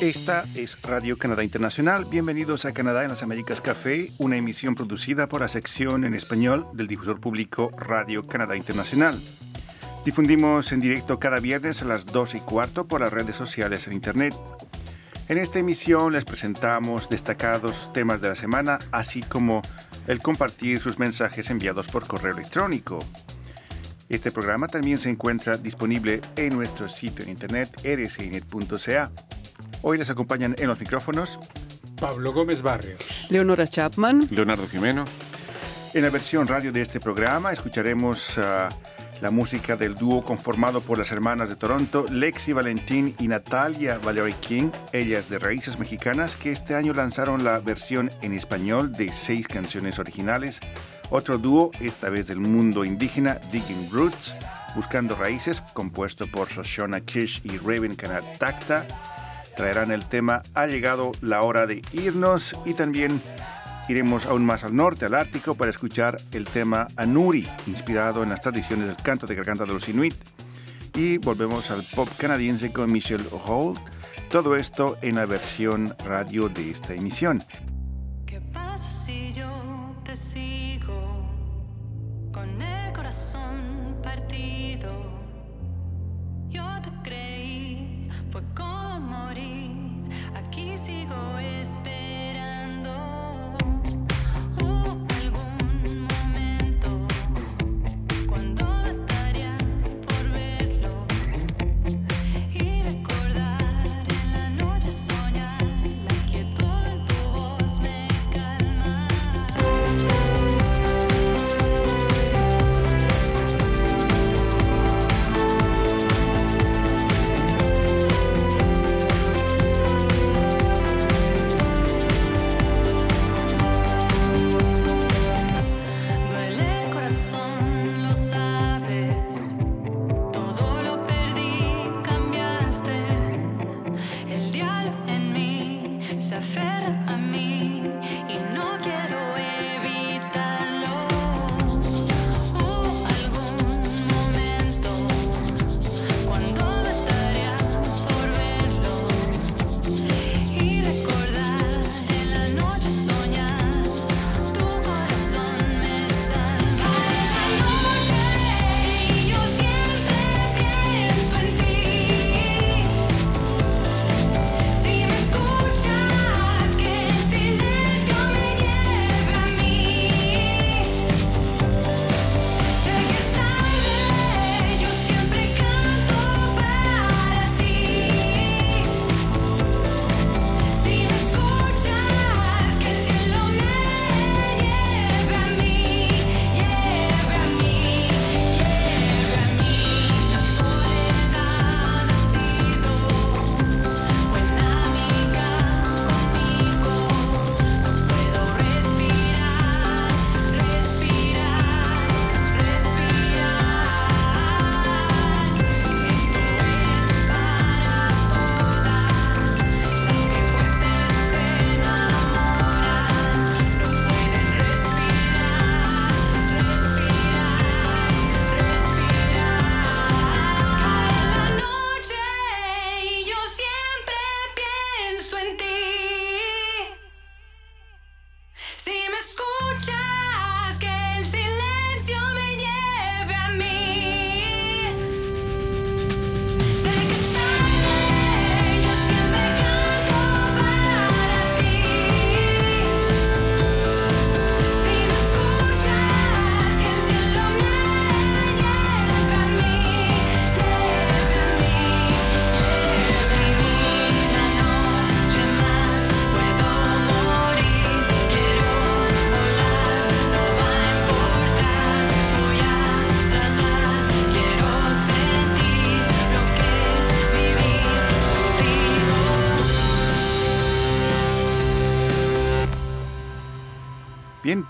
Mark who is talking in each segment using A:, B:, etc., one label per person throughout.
A: Esta es Radio Canadá Internacional. Bienvenidos a Canadá en las Américas Café, una emisión producida por la sección en español del difusor público Radio Canadá Internacional. Difundimos en directo cada viernes a las 2 y cuarto por las redes sociales en Internet. En esta emisión les presentamos destacados temas de la semana, así como el compartir sus mensajes enviados por correo electrónico. Este programa también se encuentra disponible en nuestro sitio en internet rcinet.ca. Hoy les acompañan en los micrófonos
B: Pablo Gómez Barrios,
C: Leonora Chapman,
D: Leonardo Jimeno.
A: En la versión radio de este programa escucharemos uh, la música del dúo conformado por las hermanas de Toronto, Lexi Valentín y Natalia Valerie King, ellas de raíces mexicanas, que este año lanzaron la versión en español de seis canciones originales. Otro dúo, esta vez del mundo indígena, Digging Roots, Buscando Raíces, compuesto por Shoshana Kish y Raven Kanat Takta traerán el tema Ha llegado la hora de irnos y también iremos aún más al norte, al Ártico, para escuchar el tema Anuri, inspirado en las tradiciones del canto de garganta de los Inuit. Y volvemos al pop canadiense con Michelle Holt. Todo esto en la versión radio de esta emisión.
E: ¿Qué pasa si yo te sigo con el corazón partido? Yo te creí, fue como morir. Aquí sigo esperando.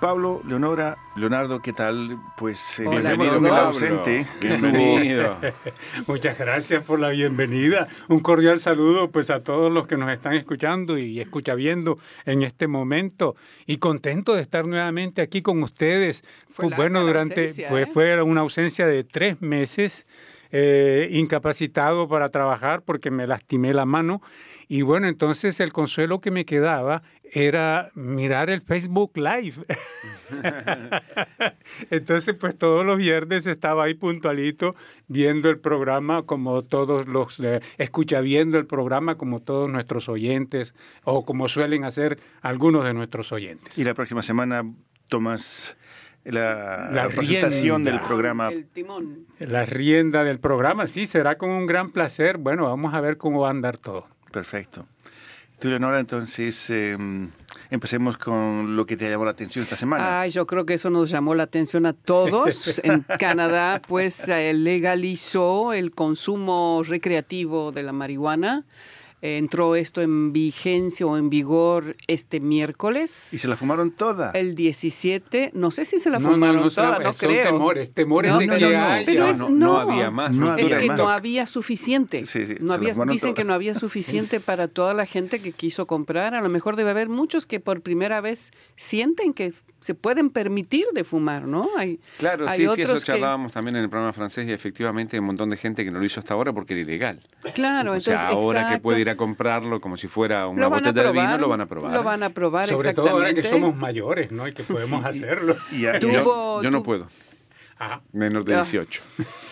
A: Pablo, Leonora, Leonardo, ¿qué tal? Pues eh,
C: Hola,
A: el
C: Pablo.
A: ausente.
C: Bienvenido.
B: Muchas gracias por la bienvenida. Un cordial saludo pues a todos los que nos están escuchando y escucha viendo en este momento y contento de estar nuevamente aquí con ustedes.
C: Fue
B: Pues, bueno, durante
C: ausencia,
B: pues
C: ¿eh?
B: fue una ausencia de tres meses. eh, incapacitado para trabajar porque me lastimé la mano y bueno entonces el consuelo que me quedaba era mirar el Facebook Live entonces pues todos los viernes estaba ahí puntualito viendo el programa como todos los eh, escucha viendo el programa como todos nuestros oyentes o como suelen hacer algunos de nuestros oyentes
A: Y la próxima semana tomas la,
B: La
A: presentación
B: rienda.
A: del programa.
C: El timón.
B: la rienda del programa sí será con un gran placer bueno vamos a ver cómo va a andar todo
A: Perfecto. Tú, Leonora, entonces eh, empecemos con lo que te llamó la atención esta semana.
C: Ay, yo creo que eso nos llamó la atención a todos. En Canadá, pues eh, legalizó el consumo recreativo de la marihuana. Eh, Entró esto en vigencia o en vigor este miércoles.
A: Y se la fumaron toda.
C: El 17, no sé si se la
B: No, no,
C: fumaron
B: no,
C: toda,
B: son-
C: no
B: son
C: creo.
B: temores, temores
C: No,
B: de
C: no,
B: que
C: no, no.
B: haya-
C: Pero
B: No,
C: es,
D: no,
C: no,
D: no había más.
A: No
D: no
A: había
C: Es que
A: más.
C: no había suficiente.
A: Sí, sí,
C: no había, dicen
A: toda.
C: que no había suficiente para toda la gente que quiso comprar. A lo mejor debe haber muchos que por primera vez sienten que se pueden permitir de fumar, ¿no? Hay,
D: Claro,
C: hay
D: sí, sí,
C: otros
D: eso
C: que-
D: charlábamos también en el programa francés y efectivamente hay un montón de gente que no lo hizo hasta ahora porque era ilegal.
C: Claro,
D: o
C: entonces
D: sea, ahora que puede ir a comprarlo como si fuera una botella de vino, lo van a probar.
C: Lo van a probar,
B: sobre todo ahora que
C: exactamente.
B: somos mayores no y que podemos hacerlo
A: Y
C: Tuvo-
D: yo, yo no puedo,
B: Ajá.
D: menor de
C: Ah.
D: 18.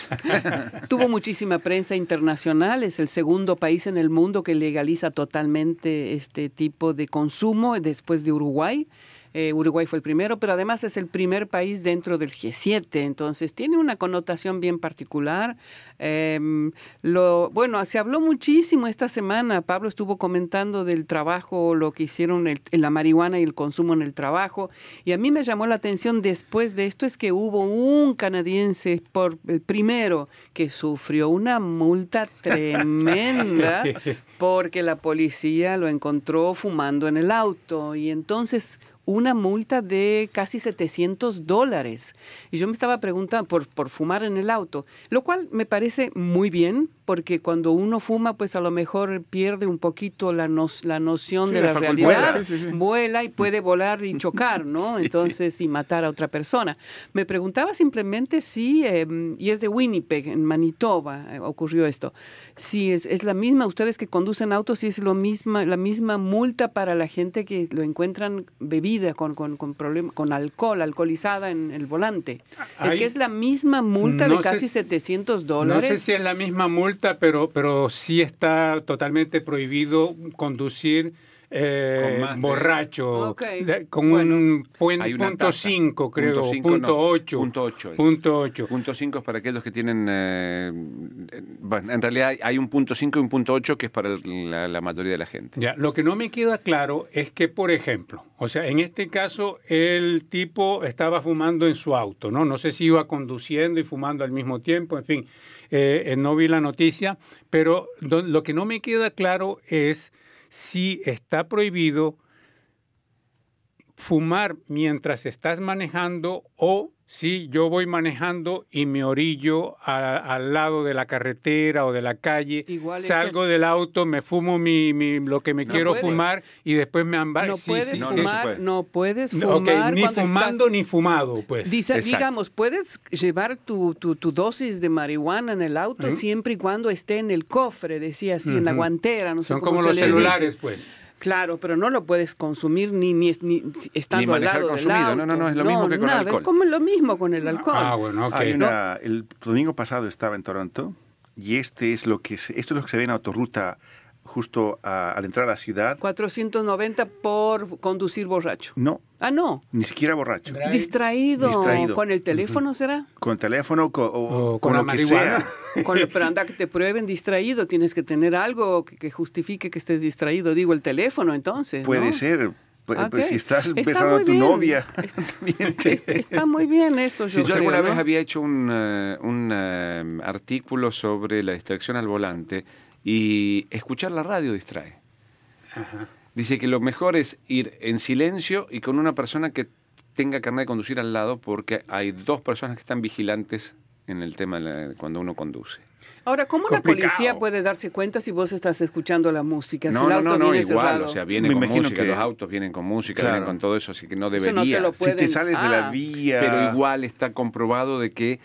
C: Tuvo muchísima prensa internacional, es el segundo país en el mundo que legaliza totalmente este tipo de consumo después de Uruguay. Eh, Uruguay fue el primero, pero además es el primer país dentro del G7, entonces tiene una connotación bien particular. Em, lo, bueno, se habló muchísimo esta semana, Pablo estuvo comentando del trabajo, lo que hicieron el- en la marihuana y el consumo en el trabajo, y a mí me llamó la atención después de esto es que hubo un canadiense, por el primero, que sufrió una multa tremenda porque la policía lo encontró fumando en el auto y entonces una multa de casi 700 dólares. Y yo me estaba preguntando por, por fumar en el auto, lo cual me parece muy bien, porque cuando uno fuma, pues a lo mejor pierde un poquito la, nos- la noción
D: Sí,
C: de
D: la
C: realidad.
D: Vuela, sí, sí, sí.
C: Vuela y puede volar y chocar, ¿no? Entonces, y matar a otra persona. Me preguntaba simplemente si, eh, y es de Winnipeg, en Manitoba, eh, ocurrió esto, si es, es la misma, ustedes que conducen autos, si es lo misma, la misma multa para la gente que lo encuentran bebida con, con, con, problema, con alcohol, alcoholizada en el volante. Es que es la misma multa
B: No
C: de
B: sé
C: casi
B: si-
C: 700
B: No
C: dólares.
B: sé si es la misma multa, pero, pero sí está totalmente prohibido conducir eh,
D: Con
B: borracho,
C: Ok,
B: de- con
C: bueno.
B: un puen- punto
D: tasa.
B: 5, creo,
D: Punto
B: punto
D: no,
B: 8.
D: punto ocho es.
B: Punto 8.
D: Punto 5 es para aquellos que tienen... eh, bueno, en realidad hay- un punto 5 y un punto 8 que es para el- la, la mayoría de la gente.
B: Ya, lo que no me queda claro es que, por ejemplo, o sea, en este caso el tipo estaba fumando en su auto, ¿no? No sé si iba conduciendo y fumando al mismo tiempo, en fin, eh, eh, no vi la noticia, pero lo que no me queda claro es si está prohibido fumar mientras estás manejando o si yo voy manejando y me orillo a- al lado de la carretera o de la calle,
C: Igual eso-
B: salgo del auto, me fumo mi, mi- lo que me
C: No
B: quiero
C: puedes.
B: fumar y después me amba-
C: no
B: sí,
C: puedes
B: sí,
D: no,
B: sí.
D: no se
C: fumar, no puedes fumar
B: ni fumando
C: estás-
B: ni fumado, pues.
C: Dice- digamos, puedes llevar tu, tu, tu dosis de marihuana en el auto siempre y cuando esté en el cofre, decía así, en la guantera, no sé
B: Son
C: cómo
B: como
C: se
B: los
C: dice.
B: celulares, pues.
C: Claro, pero no lo puedes consumir ni, ni, ni estando al
D: manejar
C: lado del
D: consumido.
C: auto.
D: No, no, no, es lo mismo que con
C: nada,
D: alcohol.
C: Es como lo mismo con el alcohol.
B: Ah, bueno, ok.
A: Hay una, el domingo pasado estaba en Toronto y este es lo que se- esto es lo que se ve en autoruta justo a- al entrar a la ciudad.
C: 490 por conducir borracho.
A: No,
C: Ah, no.
A: ni siquiera borracho.
B: Drive.
C: Distraído.
A: Distraído.
C: ¿Con el teléfono será?
A: Con teléfono co- o,
B: O
A: con,
B: con la
A: lo que
B: marihuana.
A: sea.
C: Con lo- pero anda que te prueben distraido. Tienes que tener algo que, que justifique que estés distraído. Digo, el teléfono entonces.
A: Puede
C: ¿no?
A: ser. Pues,
C: Ah,
A: pues, si estás
C: Está
A: besando a tu
C: bien.
A: novia,
C: Está-
A: te-
C: Es- Está muy bien esto,
D: Si
C: yo
D: yo alguna vez había hecho un, eh, un eh, artículo sobre la distracción al volante y escuchar la radio distrae. Dice que lo mejor es ir en silencio y con una persona que tenga carnet de conducir al lado porque hay dos personas que están vigilantes en el tema de la- cuando uno conduce.
C: Ahora, ¿cómo la policía puede darse cuenta si vos estás escuchando la música? si
D: No,
C: el
D: no,
C: auto
D: no, no,
C: viene
D: igual,
C: cerrado.
D: o sea, viene
A: Me
D: con
A: imagino
D: música,
A: que-
D: los autos vienen con música,
A: Claro.
D: vienen con todo eso, así que no
C: Eso
D: debería.
C: no te lo
A: Si te sales de la
C: Ah,
A: vía...
D: Pero igual está comprobado de que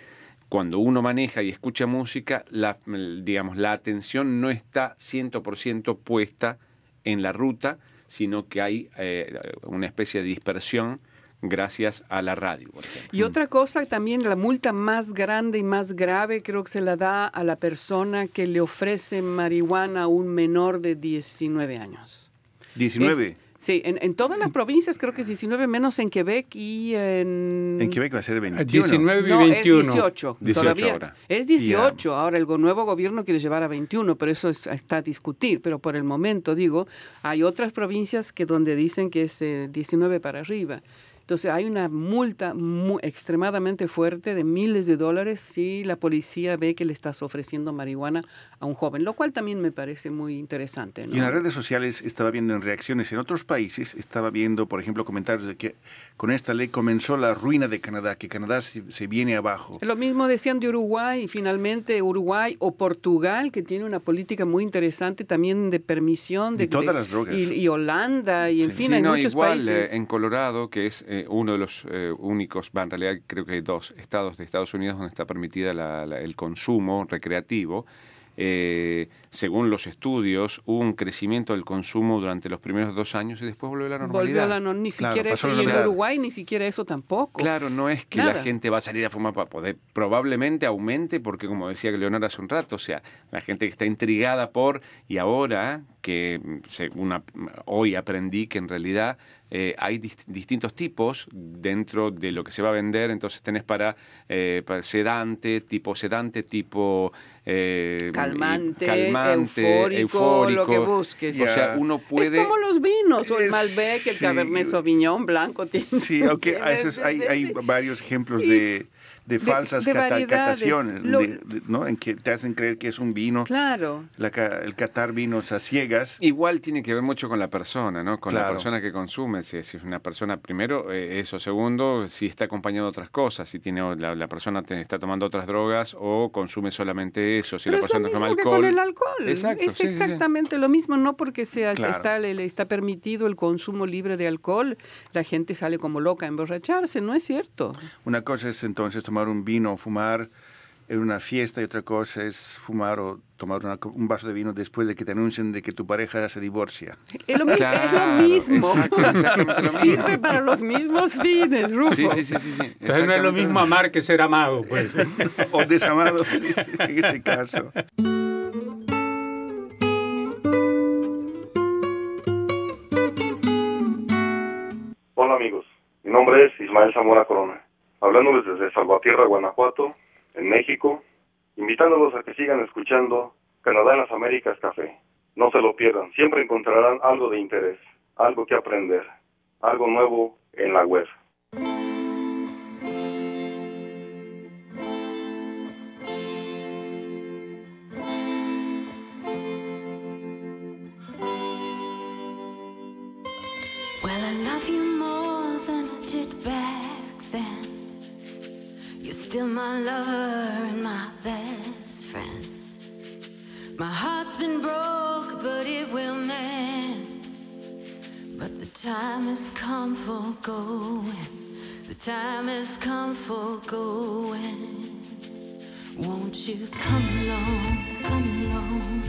D: cuando uno maneja y escucha música, la, digamos, la atención no está 100% puesta en la ruta, sino que hay eh, una especie de dispersión gracias a la radio, por.
C: Y otra cosa, también la multa más grande y más grave creo que se la da a la persona que le ofrece marihuana a un menor de 19 años.
A: 19.
C: Es- sí, en, en todas las provincias creo que es 19, menos en Quebec y en...
A: En Quebec va a ser 21.
B: 19 y
C: No,
B: 21.
C: es 18.
D: 18
C: todavía.
D: ahora.
C: Es 18. Ahora el nuevo gobierno quiere llevar a 21, pero eso es- está a discutir. Pero por el momento, digo, hay otras provincias que donde dicen que es eh, 19 para arriba. Entonces hay una multa mu- extremadamente fuerte de miles de dólares si la policía ve que le estás ofreciendo marihuana a un joven, lo cual también me parece muy interesante. ¿no?
A: Y en las redes sociales estaba viendo en reacciones en otros países, estaba viendo, por ejemplo, comentarios de que con esta ley comenzó la ruina de Canadá, que Canadá se, se viene abajo.
C: Lo mismo decían de Uruguay y finalmente Uruguay o Portugal, que tiene una política muy interesante también de permisión de,
A: De todas las drogas.
C: Y, y Holanda y en
A: Sí.
C: fin,
D: Sí,
C: hay
D: no,
C: muchos
D: igual
C: países.
D: eh, en Colorado, que es eh, uno de los eh, únicos, va, en realidad creo que hay dos estados de Estados Unidos donde está permitida la- la- el consumo recreativo. eh, según los estudios, hubo un crecimiento del consumo durante los primeros dos años y después volvió a la normalidad.
C: Volvió a la no, ni
A: Claro,
C: siquiera eso. Y en. Uruguay ni siquiera eso tampoco.
D: Claro, no es que
C: Nada.
D: la gente va a salir a fumar para poder, probablemente aumente, porque como decía Leonardo hace un rato, o sea, la gente que está intrigada por, y ahora que mm, una- hoy aprendí que en realidad eh, hay dis- distintos tipos dentro de lo que se va a vender, entonces tenés para, eh, para sedante, tipo sedante, tipo eh,
C: Calmante,
D: calmante,
C: eufórico, lo que
D: eufórico.
C: busques.
D: O sea, uno
C: Es
D: puede...
C: como los vinos, o el
A: Es-
C: Malbec, el
A: sí.
C: Cabernet Sauvignon blanco. Tiene,
A: Sí, aunque es- hay, hay varios ejemplos
C: Y-
A: de, de falsas
C: de
A: cata-
C: variedades.
A: cataciones,
C: Lo-
A: de- de- ¿no? en que te hacen creer que es un vino,
C: Claro.
A: la el catar vinos a ciegas.
D: Igual tiene que ver mucho con la persona, ¿no? Con la persona que consume. Si, si es una persona, primero, eh, eso. Segundo, si está acompañado de otras cosas. Si tiene o- la, la persona te- está tomando otras drogas o consume solamente eso. Si
C: Pero
D: la
C: es lo
D: persona toma
C: mismo que
D: alcohol.
C: con el alcohol.
D: Exacto,
C: es
D: sí, sí, sí.
C: exactamente lo mismo, no porque sea,
A: Claro.
C: está, le, le está permitido el consumo libre de alcohol, la gente sale como loca a emborracharse, no es cierto.
A: Una cosa es entonces tomar un vino o fumar en una fiesta y otra cosa es fumar o tomar una un vaso de vino después de que te anuncien de que tu pareja se divorcia.
C: Es lo,
D: Claro,
C: es lo mismo.
D: lo mismo.
C: Sirve para los mismos fines, Rufo.
D: Sí, sí, sí, sí. sí,
B: Entonces no es lo mismo amar que ser amado, pues.
A: O desamado, sí, sí, en ese caso.
F: Hola amigos, mi nombre es Ismael Zamora Corona, hablándoles desde Salvatierra, Guanajuato, en México, invitándolos a que sigan escuchando Canadá en las Américas Café. No se lo pierdan, siempre encontrarán algo de interés, algo que aprender, algo nuevo en la web.
E: Still my lover and my best friend. My heart's been broke, but it will mend. But the time has come for going. The time has come for going. Won't you come along, come along,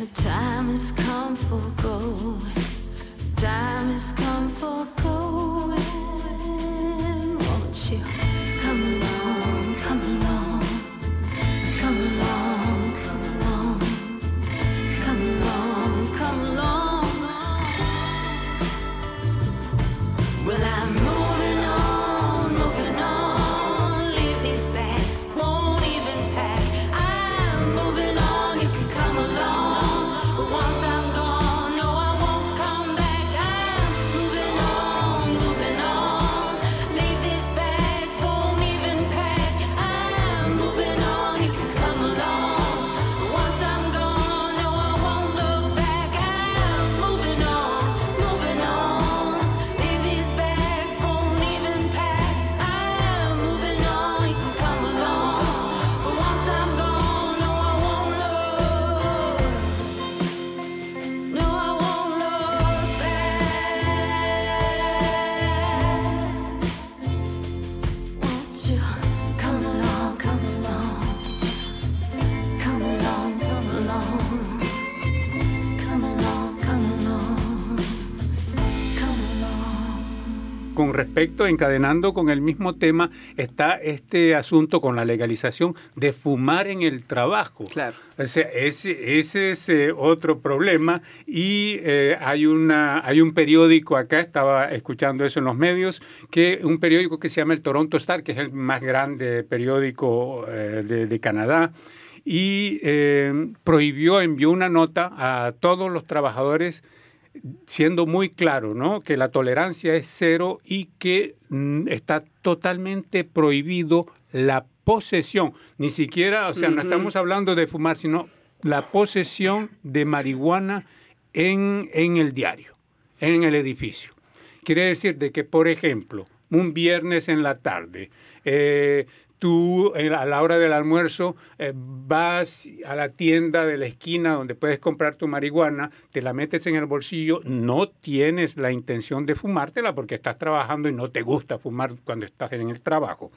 E: the time has come for going. Time has come for going.
B: Respecto, encadenando con el mismo tema, está este asunto con la legalización de fumar en el trabajo.
C: Claro.
B: O sea, ese, ese es eh, otro problema y eh, hay, una, hay un periódico acá, estaba escuchando eso en los medios, que un periódico que se llama el Toronto Star, que es el más grande periódico eh, de, de Canadá, y eh, prohibió, envió una nota a todos los trabajadores siendo muy claro, ¿no? Que la tolerancia es cero y que mm, está totalmente prohibido la posesión, ni siquiera, o sea, no estamos hablando de fumar, sino la posesión de marihuana en, en el diario, en el edificio. Quiere decir de que, por ejemplo, un viernes en la tarde, eh, tú a la hora del almuerzo eh, vas a la tienda de la esquina donde puedes comprar tu marihuana, te la metes en el bolsillo, no tienes la intención de fumártela porque estás trabajando y no te gusta fumar cuando estás en el trabajo.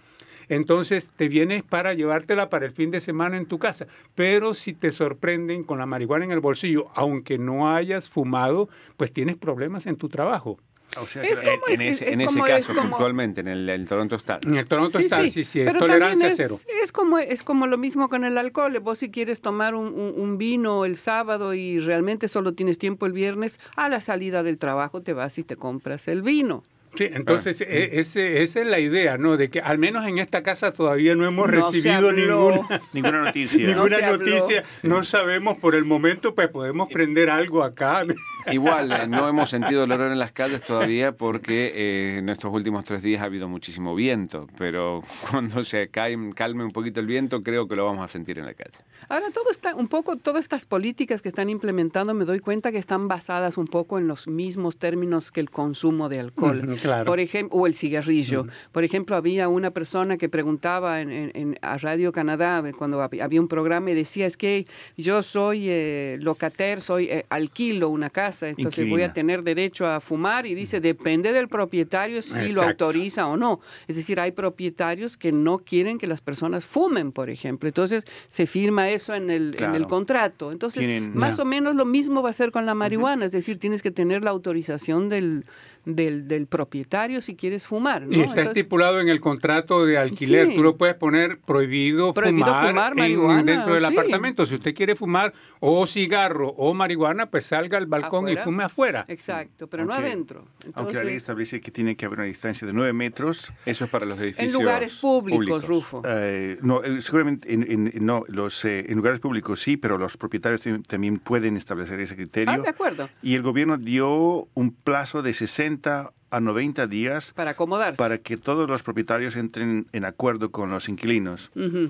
B: Entonces te vienes para llevártela para el fin de semana en tu casa. Pero si te sorprenden con la marihuana en el bolsillo, aunque no hayas fumado, pues tienes problemas en tu trabajo.
A: O sea,
C: Es como-
D: en
C: es-
D: ese,
C: es
D: en ese
C: como- es
D: caso,
C: como-
D: puntualmente, en el, el Toronto Star.
B: En el Toronto está, sí, sí, es tolerancia
C: también
B: cero.
C: es, es como es como lo mismo con el alcohol. Vos si quieres tomar un, un- un vino el sábado y realmente solo tienes tiempo el viernes, a la salida del trabajo te vas y te compras el vino.
B: Sí, entonces e- ese, esa es la idea, ¿no? De que al menos en esta casa todavía no hemos
C: No
B: recibido ninguna,
A: Ninguna noticia.
C: No
B: ninguna noticia. No sabemos por el momento, pues podemos prender algo acá.
D: Igual, eh, no hemos sentido el olor en las calles todavía porque eh, en estos últimos tres días ha habido muchísimo viento, pero cuando se cae- calme un poquito el viento creo que lo vamos a sentir en la calle.
C: Ahora todo está un poco todas estas políticas que están implementando me doy cuenta que están basadas un poco en los mismos términos que el consumo de alcohol.
B: Claro.
C: Por ejemplo, o el cigarrillo. Por ejemplo, había una persona que preguntaba en, en- en- a Radio Canadá cuando hab- había un programa y decía es que yo soy eh, locater, soy eh, alquilo una casa entonces voy a tener derecho a fumar y dice, depende del propietario si lo autoriza o no. Es decir, hay propietarios que no quieren que las personas fumen, por ejemplo. Entonces se firma eso en el, en el contrato. Entonces,
A: Tienen-
C: más o menos lo mismo va a ser con la marihuana, es decir, tienes que tener la autorización del, del, del propietario si quieres fumar. ¿no?
B: Y está
C: Entonces-
B: estipulado en el contrato de alquiler.
C: Sí.
B: Tú lo puedes poner prohibido,
C: Prohibido
B: fumar,
C: fumar
B: en- dentro del
C: sí.
B: apartamento. Si usted quiere fumar o cigarro o marihuana, pues salga al balcón
C: Afuera.
B: y fume afuera.
C: Exacto, pero no adentro.
A: Aunque la ley
C: Entonces,
A: establece que tiene que haber una distancia de 9 metros,
D: Eso es para los edificios
C: en lugares públicos, Rufo.
A: eh, no, eh, seguramente en, en- no, los, eh, en lugares públicos sí, pero los propietarios tam- también pueden establecer ese criterio.
C: Ah, de acuerdo.
A: Y el gobierno dio un plazo de 60 a 90 días
C: Para acomodarse.
A: para que todos los propietarios entren en acuerdo con los inquilinos.
C: Ujú.
A: La-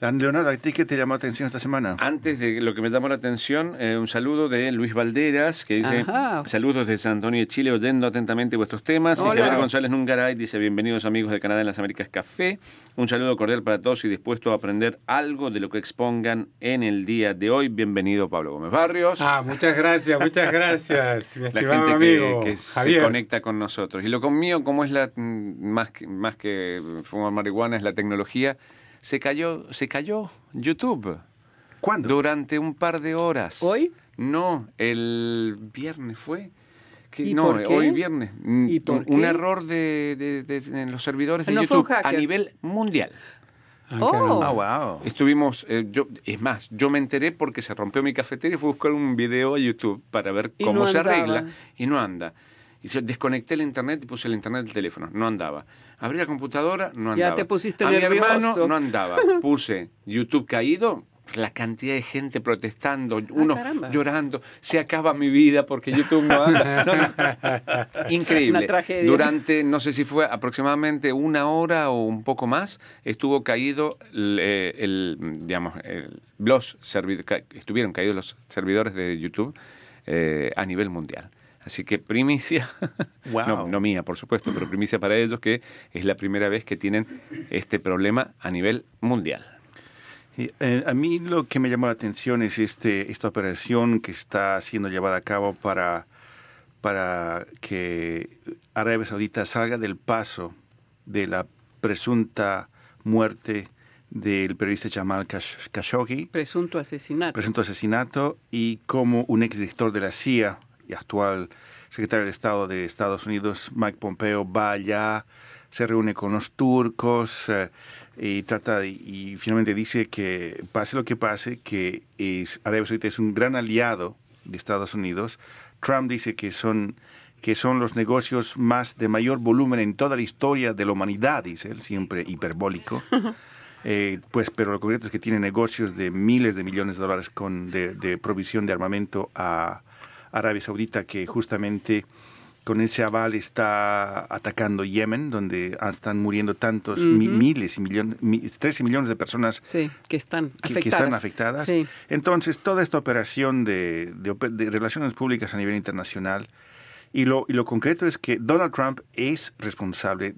A: Leonardo, ¿a ti qué te llamó la atención esta semana?
D: Antes de lo que me llamó la atención, eh, un saludo de Luis Valderas, que dice,
C: Ajá.
D: saludos de San Antonio de Chile, oyendo atentamente vuestros temas. Y. Javier González Nungaray dice, bienvenidos amigos de Canadá en las Américas Café. Un saludo cordial para todos y dispuesto a aprender algo de lo que expongan en el día de hoy. Bienvenido Pablo Gómez Barrios.
B: Ah, muchas gracias, muchas gracias, mi
D: la
B: estimado
D: gente que,
B: amigo
D: que se
B: Javier.
D: conecta con nosotros. Y lo conmigo, como es la mm, más que, más que fumar marihuana, es la tecnología, se cayó, se cayó YouTube
A: ¿Cuándo?
D: durante un par de horas.
C: ¿Hoy?
D: No, el viernes fue. Que-
C: ¿Y
D: no,
C: por qué?
D: hoy viernes. Mm,
C: ¿Y por
D: un
C: qué?
D: error de, de- de- en los servidores de
C: No fue un
D: YouTube a nivel mundial.
B: Ah,
C: Oh.
A: Ah, wow.
D: Estuvimos, eh, yo, es más, yo me enteré porque se rompió mi cafetera y fui a buscar un video a YouTube para ver
C: Y
D: cómo
C: no
D: se
C: andaba.
D: arregla y no anda. Y se- desconecté el internet y puse el internet del teléfono, no andaba. Abrí la computadora, no
C: Ya
D: andaba.
C: te pusiste
D: a
C: nervioso.
D: mi hermano no andaba. Puse YouTube caído, la cantidad de gente protestando, uno
C: Ah, caramba.
D: llorando, se acaba mi vida porque YouTube no anda. No, no. Increíble.
C: Una tragedia.
D: Durante, no sé si fue aproximadamente una hora o un poco más, estuvo caído el, eh, el, digamos, el- los servidores, estuvieron caídos los servidores de YouTube eh, a nivel mundial. Así que primicia,
A: Wow.
D: no, no mía, por supuesto, pero primicia para ellos que es la primera vez que tienen este problema a nivel mundial.
A: Y, eh, a mí lo que me llamó la atención es este, esta operación que está siendo llevada a cabo para, para que Arabia Saudita salga del paso de la presunta muerte del periodista Jamal Khashoggi,
C: Presunto asesinato.
A: presunto asesinato, y como un exdirector de la CIA y actual secretario de Estado de Estados Unidos, Mike Pompeo, va allá, se reúne con los turcos eh, y trata de- y finalmente dice que pase lo que pase, que es, Arabia Saudita es un gran aliado de Estados Unidos. Trump dice que son que son los negocios más de mayor volumen en toda la historia de la humanidad, dice él, siempre hiperbólico. Eh, pues, pero lo concreto es que tiene negocios de miles de millones de dólares con, de, de provisión de armamento a Arabia Saudita, que justamente con ese aval está atacando Yemen, donde están muriendo tantos mi- miles y millones, mi- 13 millones de personas
C: Sí, que están
A: que,
C: afectadas.
A: que están afectadas.
C: Sí.
A: Entonces, toda esta operación de, de de relaciones públicas a nivel internacional, y lo, y lo concreto es que Donald Trump es responsable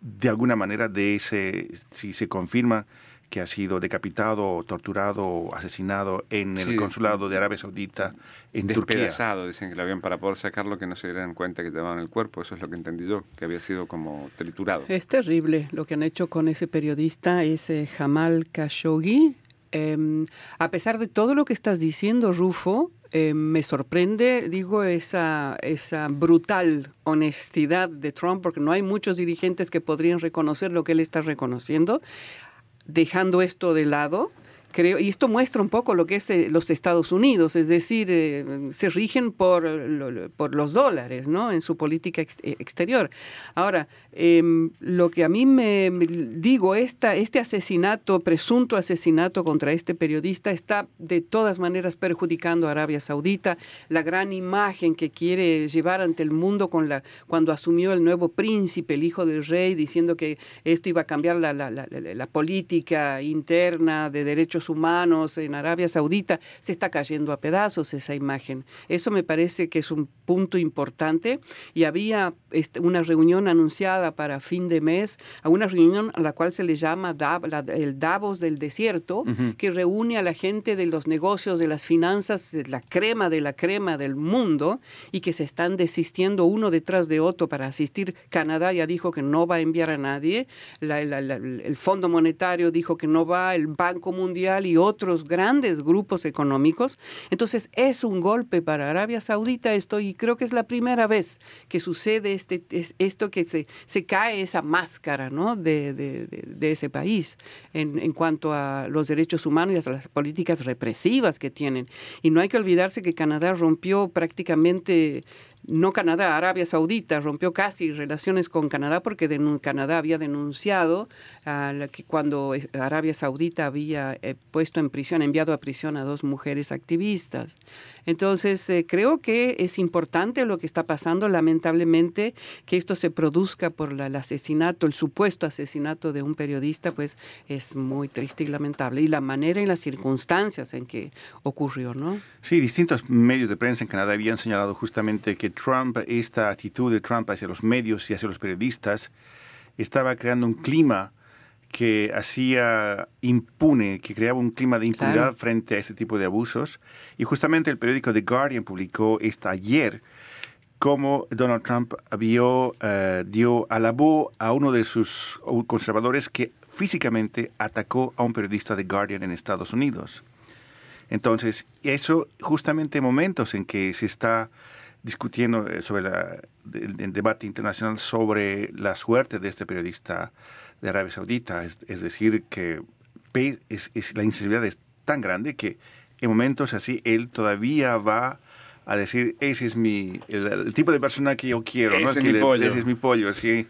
A: de alguna manera de ese, si se confirma que ha sido decapitado, torturado o asesinado en el
D: Sí.
A: consulado de Arabia Saudita en Turquía.
D: Despedazado, dicen que lo habían para poder sacarlo, que no se dieran cuenta que llevaban el cuerpo, eso es lo que entendí yo, que había sido como triturado.
C: Es terrible lo que han hecho con ese periodista, ese Jamal Khashoggi. Eh, a pesar de todo lo que estás diciendo, Rufo, eh, me sorprende, digo, esa, esa brutal honestidad de Trump, porque no hay muchos dirigentes que podrían reconocer lo que él está reconociendo. Dejando esto de lado, creo, y esto muestra un poco lo que es eh, los Estados Unidos, es decir, eh, se rigen por, lo- por los dólares, ¿no? En su política ex- eh, exterior. Ahora, em, lo que a mí me digo, esta, este asesinato, presunto asesinato contra este periodista, está de todas maneras perjudicando a Arabia Saudita, la gran imagen que quiere llevar ante el mundo con la, cuando asumió el nuevo príncipe, el hijo del rey, diciendo que esto iba a cambiar la- la- la- la política interna de derechos derechos humanos en Arabia Saudita, se está cayendo a pedazos esa imagen. Eso me parece que es un punto importante y había este, una reunión anunciada para fin de mes, a una reunión a la cual se le llama el Davos del desierto, que reúne a la gente de los negocios, de las finanzas, de la crema de la crema del mundo y que se están desistiendo uno detrás de otro para asistir. Canadá ya dijo que no va a enviar a nadie, el Fondo Monetario dijo que no va, el Banco Mundial y otros grandes grupos económicos. Entonces es un golpe para Arabia Saudita esto y creo que es la primera vez que sucede este, esto que se, se cae esa máscara ¿no? de, de, ese país en, en cuanto a los derechos humanos y a las políticas represivas que tienen. Y no hay que olvidarse que Canadá rompió prácticamente no Canadá, Arabia Saudita rompió casi relaciones con Canadá porque Canadá había denunciado que cuando Arabia Saudita había eh, puesto en prisión, enviado a prisión a dos mujeres activistas. Entonces, eh, creo que es importante lo que está pasando, lamentablemente, que esto se produzca por el asesinato, el supuesto asesinato de un periodista, pues es muy triste y lamentable. Y la manera y las circunstancias en que ocurrió, ¿no?
A: Sí, distintos medios de prensa en Canadá habían señalado justamente que Trump, esta actitud de Trump hacia los medios y hacia los periodistas, estaba creando un clima que hacía impune, que creaba un clima de impunidad frente a ese tipo de abusos. Y justamente el periódico The Guardian publicó esta ayer cómo Donald Trump vio, uh, dio, alabó a uno de sus conservadores que físicamente atacó a un periodista de Guardian en Estados Unidos. Entonces, eso justamente en momentos en que se está discutiendo eh, sobre el, debate internacional sobre la suerte de este periodista de Arabia Saudita. Es, decir, que es, la insensibilidad es tan grande que en momentos así él todavía va a decir, ese es mi, el, tipo de persona que yo quiero, ese,
D: es, mi pollo.
A: ese es mi pollo. Así,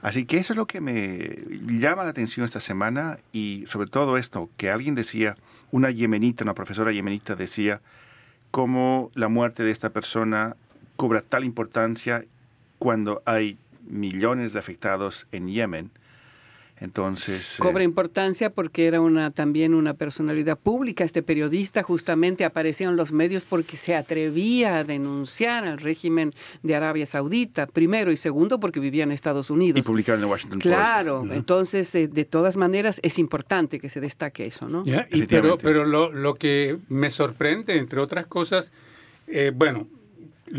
A: así que eso es lo que me llama la atención esta semana y sobre todo esto, que alguien decía, una yemenita, una profesora yemenita decía, cómo la muerte de esta persona cobra tal importancia cuando hay millones de afectados en Yemen. Entonces.
C: Eh, Cobra importancia porque era una, también una personalidad pública. Este periodista justamente apareció en los medios porque se atrevía a denunciar al régimen de Arabia Saudita, primero, y segundo, porque vivía en Estados Unidos.
A: Y publicaba en el Washington
C: Post. Claro, entonces, de, todas maneras, es importante que se destaque eso, ¿no?
B: y pero pero lo, lo, que me sorprende, entre otras cosas, eh, bueno,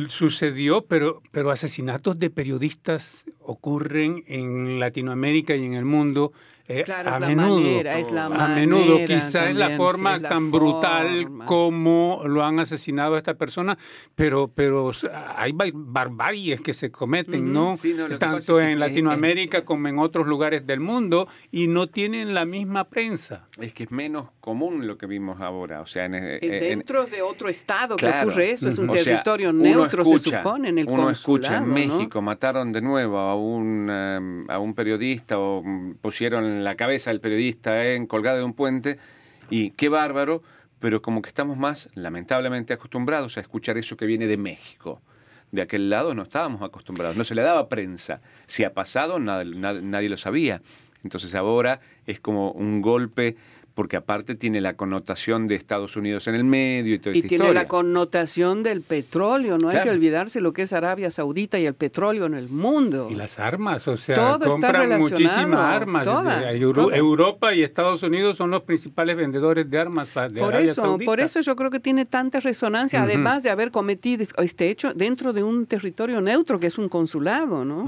B: Sucedió, pero, pero asesinatos de periodistas ocurren en Latinoamérica y en el mundo eh, a menudo. a menudo, quizá es la forma tan brutal como lo han asesinado a esta persona, pero, pero hay barbaries que se cometen, ¿no? Tanto en Latinoamérica como en otros lugares del mundo y no tienen la misma prensa.
D: Es que es menos común lo que vimos ahora, o sea, en,
C: es dentro de otro estado que ocurre eso, es un territorio neutro se supone en el
D: Uno escucha en México mataron de nuevo a un eh, a un periodista o pusieron la cabeza del periodista en colgada de un puente y qué bárbaro, pero como que estamos más lamentablemente acostumbrados a escuchar eso que viene de México. De aquel lado no estábamos acostumbrados, no se le daba prensa. Si ha pasado, nadie lo sabía. Entonces ahora es como un golpe porque aparte tiene la connotación de Estados Unidos en el medio y todo
C: Y tiene la connotación del petróleo, no hay que olvidarse lo que es Arabia Saudita y el petróleo en el mundo.
B: Y las armas, o sea, compran muchísimas armas. Europa y Estados Unidos son los principales vendedores de armas de
C: por
B: Arabia
C: eso,
B: Saudita.
C: Por eso yo creo que tiene tanta resonancia, además de haber cometido este hecho dentro de un territorio neutro que es un consulado, ¿no?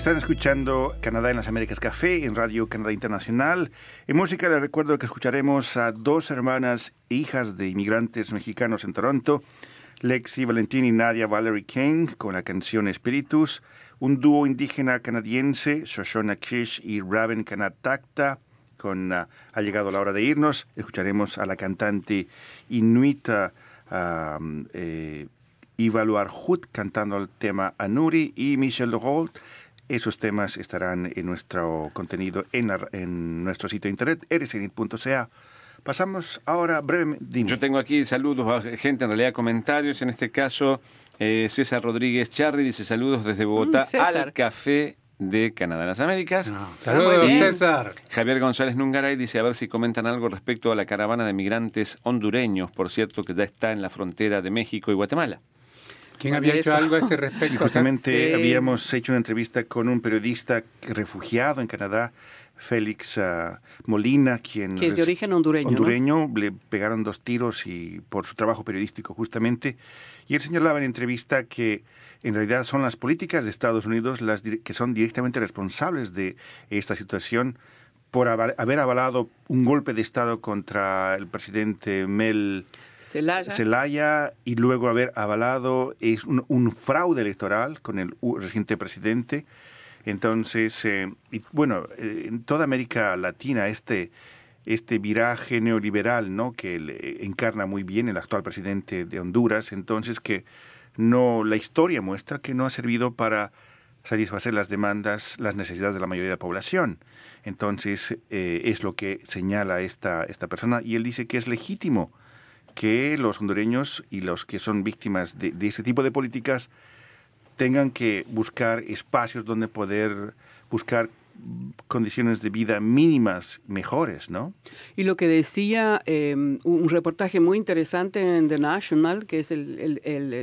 A: Están escuchando Canadá en las Américas Café en Radio Canadá Internacional. En música les recuerdo que escucharemos a dos hermanas e hijas de inmigrantes mexicanos en Toronto, Lexi Valentín y Nadia Valerie King, con la canción Espíritus, un dúo indígena canadiense, Shoshona Kish y Raven Kanatakta, con uh, Ha llegado la hora de irnos. Escucharemos a la cantante inuita um, eh, Hut cantando el tema Anuri y Michelle Rold esos temas estarán en nuestro contenido en, en nuestro sitio de internet, rsinit.ca. Pasamos ahora brevemente.
D: Yo tengo aquí saludos a gente, en realidad comentarios. En este caso, eh, César Rodríguez Charri dice saludos desde Bogotá mm, al Café de Canadá las Américas.
B: Ah, saludos, César.
D: Javier González Nungaray dice a ver si comentan algo respecto a la caravana de migrantes hondureños, por cierto, que ya está en la frontera de México y Guatemala.
B: ¿Quién había hecho algo a ese respecto?
A: justamente habíamos hecho una entrevista con un periodista refugiado en Canadá, Félix ah, Molina, quien
C: que es de origen hondureño.
A: Hondureño, le pegaron dos tiros y por su trabajo periodístico justamente. Y él señalaba en entrevista que en realidad son las políticas de Estados Unidos las que son directamente responsables de esta situación por haber avalado un golpe de Estado contra el presidente Mel Zelaya. y luego haber avalado es un, fraude electoral con el reciente presidente. Entonces, eh, y bueno, eh, en toda América Latina este, este viraje neoliberal, ¿no? Que encarna muy bien el actual presidente de Honduras, entonces que no, la historia muestra que no ha servido para satisfacer las demandas, las necesidades de la mayoría de la población. Entonces, eh, es lo que señala esta, esta persona y él dice que es legítimo que los hondureños y los que son víctimas de, de ese tipo de políticas tengan que buscar espacios donde poder buscar condiciones de vida mínimas mejores, ¿no?
C: Y lo que decía em, un reportaje muy interesante en The National, que es el,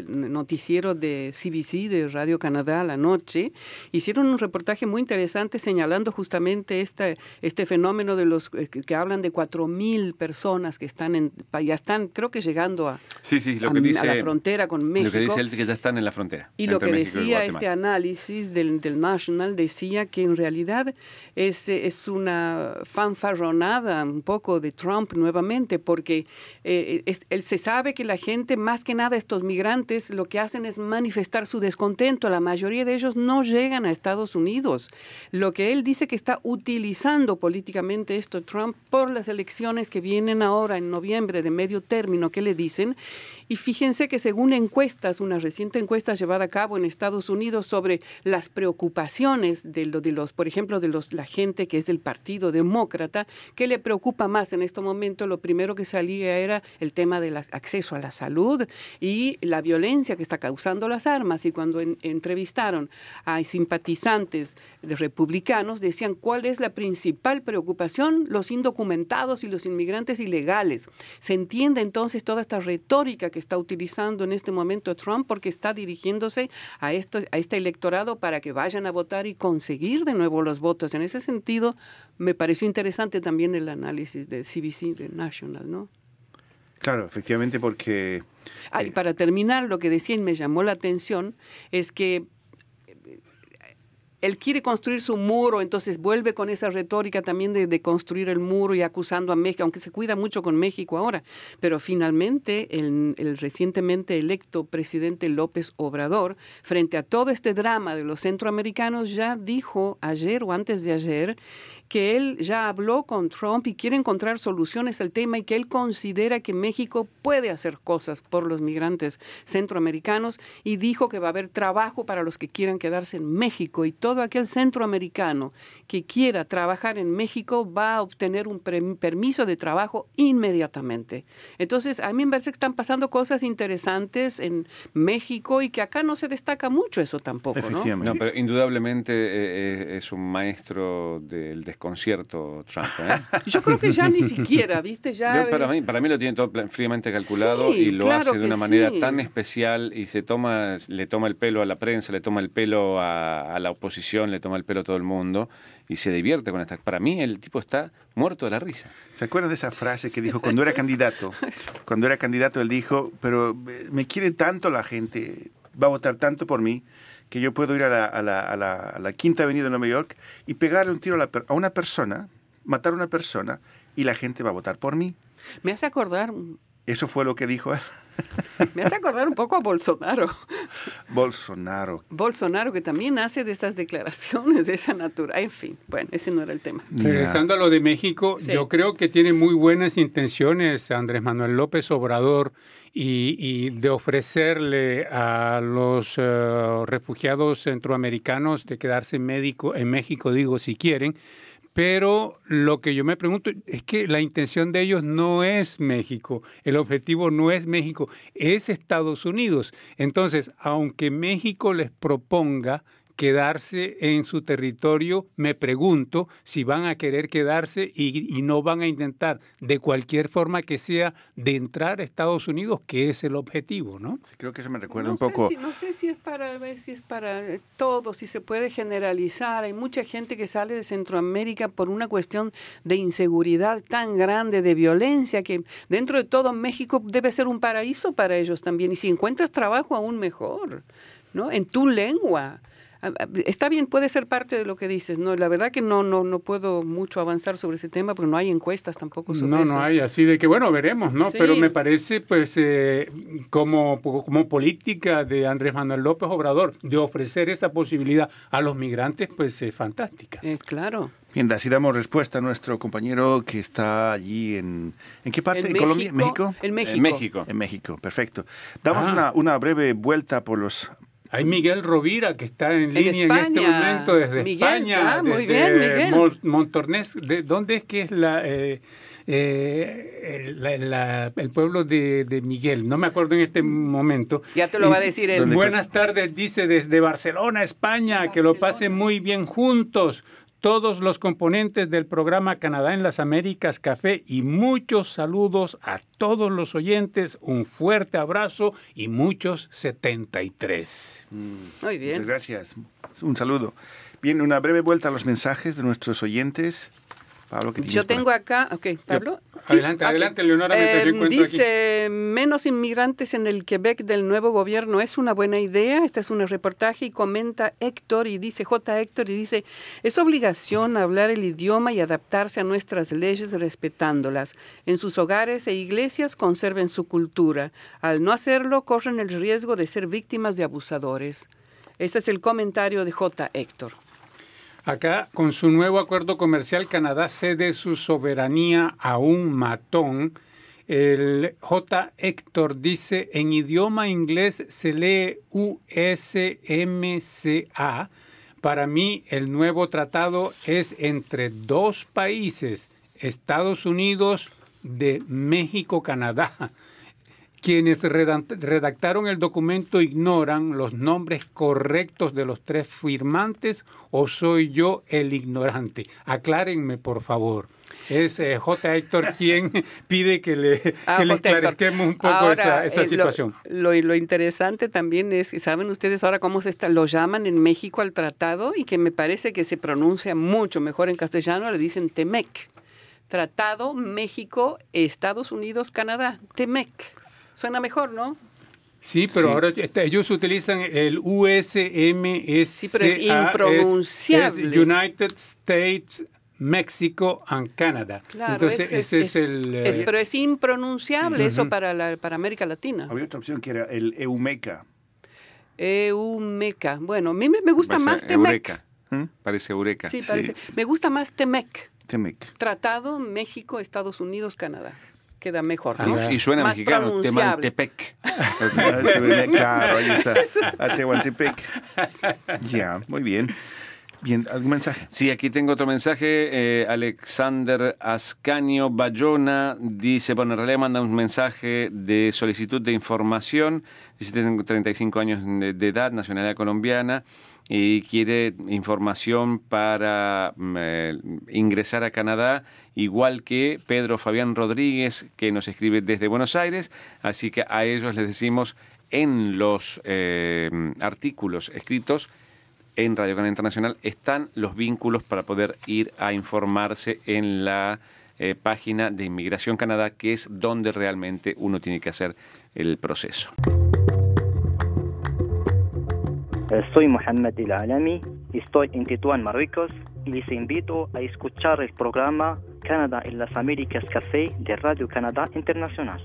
C: noticiero de CBC, de Radio Canadá, a la noche, hicieron un reportaje muy interesante señalando justamente este, este fenómeno de los eh, que, hablan de 4.000 personas que están en, ya están, creo que llegando a,
D: sí, sí, lo que dice,
C: la frontera con México.
D: Lo que dice él que ya están en la frontera.
C: Y lo que decía este análisis del, del National decía que en realidad es, es una fanfarronada un poco de Trump nuevamente, porque eh, él se sabe que la gente, más que nada estos migrantes, lo que hacen es manifestar su descontento. La mayoría de ellos no llegan a Estados Unidos. Lo que él dice que está utilizando políticamente esto Trump por las elecciones que vienen ahora en noviembre de medio término, que le dicen, y fíjense que según encuestas, una reciente encuesta llevada a cabo en Estados Unidos sobre las preocupaciones de, de los, por ejemplo, de los, la gente que es del Partido Demócrata, ¿qué le preocupa más en este momento? Lo primero que salía era el tema del acceso a la salud y la violencia que está causando las armas. Y cuando entrevistaron a simpatizantes de republicanos, decían cuál es la principal preocupación, los indocumentados y los inmigrantes ilegales. Se entiende entonces toda esta retórica que está utilizando en este momento Trump porque está dirigiéndose a, esto, a este electorado para que vayan a votar y conseguir de nuevo los votos. En ese sentido, me pareció interesante también el análisis de CBC, de National, ¿no?
A: Claro, efectivamente, porque...
C: Eh, para terminar, lo que decían me llamó la atención es que él quiere construir su muro, entonces vuelve con esa retórica también de, construir el muro y acusando a México, aunque se cuida mucho con México ahora. Pero finalmente el, el, recientemente electo presidente López Obrador, frente a todo este drama de los centroamericanos, ya dijo ayer o antes de ayer que él ya habló con Trump y quiere encontrar soluciones al tema y que él considera que México puede hacer cosas por los migrantes centroamericanos y dijo que va a haber trabajo para los que quieran quedarse en México y todo aquel centroamericano que quiera trabajar en México va a obtener un permiso de trabajo inmediatamente. Entonces, a mí me parece que están pasando cosas interesantes en México y que acá no se destaca mucho eso tampoco, ¿no?
D: No, pero indudablemente eh, eh, es un maestro del concierto Trump. ¿eh?
C: Yo creo que ya ni siquiera, ¿viste? Ya,
D: para, mí, para mí lo tiene todo fríamente calculado y lo hace de una manera tan especial y se toma, le toma el pelo a la prensa, le toma el pelo a, la oposición, le toma el pelo a todo el mundo y se divierte con esta. Para mí el tipo está muerto de la risa.
A: ¿Se acuerdan de esa frase que dijo cuando era candidato? Cuando era candidato él dijo, pero me quiere tanto la gente, va a votar tanto por mí que yo puedo ir a la, a la, a la, a la Quinta Avenida de Nueva York y pegarle un tiro a, la a una persona, matar a una persona y la gente va a votar por mí.
C: Me hace acordar,
A: Eso fue lo que dijo él.
C: me hace acordar un poco a Bolsonaro.
A: Bolsonaro.
C: Bolsonaro que también hace de estas declaraciones de esa natura. En fin, bueno, ese no era el tema.
B: Regresando a lo de México,
C: Sí.
B: yo creo que tiene muy buenas intenciones Andrés Manuel López Obrador y, y de ofrecerle a los eh, refugiados centroamericanos de quedarse en, médico, en México, digo, si quieren. Pero lo que yo me pregunto es que la intención de ellos no es México, el objetivo no es México, es Estados Unidos. Entonces, aunque México les proponga quedarse en su territorio, me pregunto si van a querer quedarse y, y no van a intentar de cualquier forma que sea de entrar a Estados Unidos, que es el objetivo, ¿no?
A: Sí, creo que eso me recuerda
C: no
A: un
C: sé
A: poco.
C: si- no sé si es para ver si es para eh, todo, si se puede generalizar. Hay mucha gente que sale de Centroamérica por una cuestión de inseguridad tan grande, de violencia, que dentro de todo México debe ser un paraíso para ellos también. Y si encuentras trabajo, aún mejor, ¿no? En tu lengua. Está bien, puede ser parte de lo que dices. No, la verdad que no, no, no puedo mucho avanzar sobre ese tema porque no hay encuestas tampoco sobre
B: No,
C: eso.
B: no hay, así de que bueno, veremos, ¿no?
C: Sí.
B: Pero me parece, pues, eh, como, como política de Andrés Manuel López Obrador, de ofrecer esa posibilidad a los migrantes, pues, es fantástica.
C: Eh, claro.
A: Bien, así damos respuesta a nuestro compañero que está allí en... ¿En qué parte?
C: En
A: ¿En Colombia? ¿México?
C: En México.
D: En México.
A: En México, perfecto. Damos
B: Ah.
A: una, una breve vuelta por los...
B: Hay Miguel Rovira que está en,
C: En
B: línea en este momento desde
C: Miguel,
B: España.
C: ah, muy
B: desde
C: bien, Miguel.
B: Mon- Montornés. ¿De ¿Dónde es que es la, eh, eh, el, la- la- el pueblo de, de Miguel? No me acuerdo en este momento.
C: Ya te lo va a decir él.
B: Buenas tardes, dice desde Barcelona, España, que lo pasen muy bien juntos. Todos los componentes del programa Canadá en las Américas Café y muchos saludos a todos los oyentes. Un fuerte abrazo y muchos 73.
C: Muy
A: Muchas
C: bien.
A: gracias. Un saludo. Bien, una breve vuelta a los mensajes de nuestros oyentes. Pablo, ¿qué tienes
C: Yo tengo acá, ok, Pablo.
B: Adelante,
C: ok.
B: adelante, Leonora, yo
C: Eh,
B: aquí.
C: dice, menos inmigrantes en el Quebec del nuevo gobierno es una buena idea. Este es un reportaje y comenta Héctor y dice, J. Héctor y dice, es obligación hablar el idioma y adaptarse a nuestras leyes respetándolas. En sus hogares e iglesias conserven su cultura. Al no hacerlo, corren el riesgo de ser víctimas de abusadores. Este es el comentario de J. Héctor.
B: Acá, con su nuevo acuerdo comercial, Canadá cede su soberanía a un matón. El J. Héctor dice, en idioma inglés se lee USMCA. Para mí, el nuevo tratado es entre dos países, Estados Unidos de México, Canadá. Quienes redactaron el documento ignoran los nombres correctos de los tres firmantes o soy yo el ignorante. Aclárenme, por favor. Es eh, J. Héctor quien pide que le,
C: Ah,
B: que le
C: J. Héctor.
B: esclarezquemos un poco
C: Ahora,
B: esa, esa
C: eh,
B: situación.
C: Lo, lo interesante también es que saben ustedes ahora cómo se está, lo llaman en México al tratado y que me parece que se pronuncia mucho mejor en castellano, le dicen TEMEC. Tratado México, Estados Unidos, Canadá. TEMEC. Suena mejor, ¿no?
B: Sí, pero
A: Sí.
B: ahora este, ellos utilizan el USMSA.
C: Sí, pero es impronunciable.
B: es United States, México and Canada.
C: Claro,
B: Entonces,
C: es,
B: ese
C: es-
B: es, el...
C: es-
B: eh,
C: pero es impronunciable
B: Sí.
C: eso para, la, para América Latina.
A: Había otra opción que era el EUMECA.
C: EUMECA. Bueno, a mí me, me gusta
D: Parece
C: más TEMEC.
D: Eureka.
A: ¿Mm?
D: Parece Eureka.
C: Sí,
A: Sí.
C: parece. Me gusta más TEMEC.
A: TEMEC.
C: Tratado México, Estados Unidos, Canadá. Queda mejor, ¿no?
B: Ah,
D: Y suena
C: Más
D: mexicano,
A: ve- Claro, ahí está. A Tehuantepec. Ya, muy bien. Bien, ¿algún mensaje?
D: Sí, aquí tengo otro mensaje. eh, Alexander Ascanio Bayona dice, bueno, en realidad manda un mensaje de solicitud de información. Dice, tengo 35 años de, de edad, nacionalidad colombiana, y quiere información para mm, eh, ingresar a Canadá, igual que Pedro Fabián Rodríguez, que nos escribe desde Buenos Aires. Así que a ellos les decimos en los eh, artículos escritos en Radio Canadá Internacional están los vínculos para poder ir a informarse en la eh, página de Inmigración Canadá, que es donde realmente uno tiene que hacer el proceso.
G: Soy Mohamed El Alami, estoy en Tetuán, Marruecos y les invito a escuchar el programa Canadá en las Américas Café de Radio Canadá Internacional.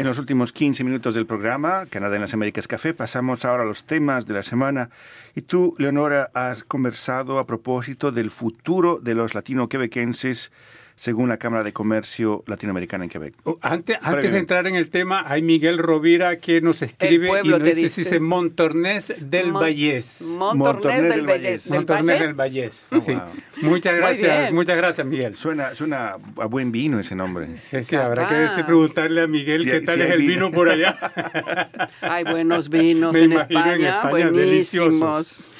A: En los últimos 15 minutos del programa, Canadá en las Américas Café, pasamos ahora a los temas de la semana. Y tú, Leonora, has conversado a propósito del futuro de los latino-quebequenses según la Cámara de Comercio Latinoamericana en Quebec.
B: Oh, antes, antes de entrar en el tema, hay Miguel Rovira que nos escribe y nos dice, dice Montornés del Vallés.
C: Montornés, del Vallés.
B: Montornés del Vallés. Oh, sí. Muchas gracias, muchas gracias, Miguel.
A: Suena, suena a buen vino ese nombre.
B: Sí, sí, habrá que preguntarle a Miguel qué tal es el vino. por allá.
C: hay buenos vinos en, España, en España, buenísimos. Deliciosos.